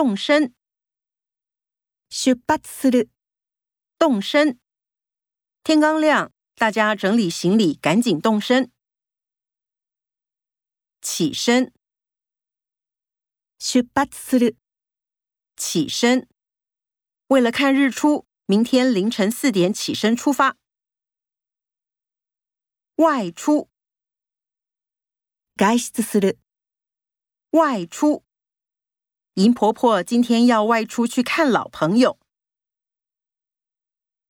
动身，出発する。动身。天刚亮，大家整理行李，赶紧动身。起身，出発する。起身。为了看日出，明天凌晨四点起身出发。外出，外出する。外出。 银婆婆今天要外出去看老朋友。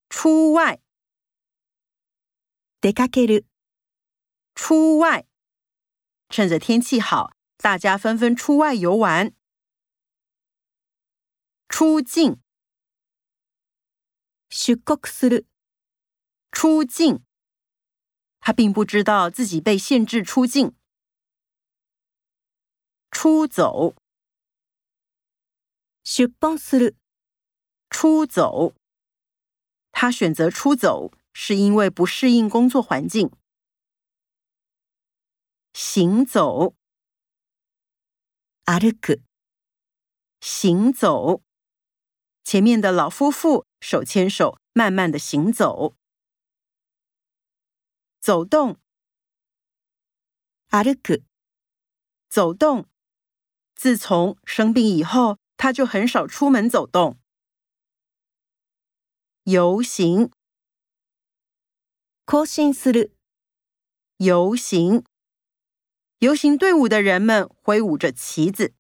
出外，出かける。出外。趁着天气好，大家纷纷出外游玩。出境，出国する。出境。他并不知道自己被限制出境。出走， 出奔する。出走。他选择出走，是因为不适应工作环境。行走，歩く。行走。前面的老夫妇手牵手，慢慢的行走。走动，歩く。走动。自从生病以后， 他就很少出门走动。游行，行進する。游行。游行队伍的人们挥舞着旗子。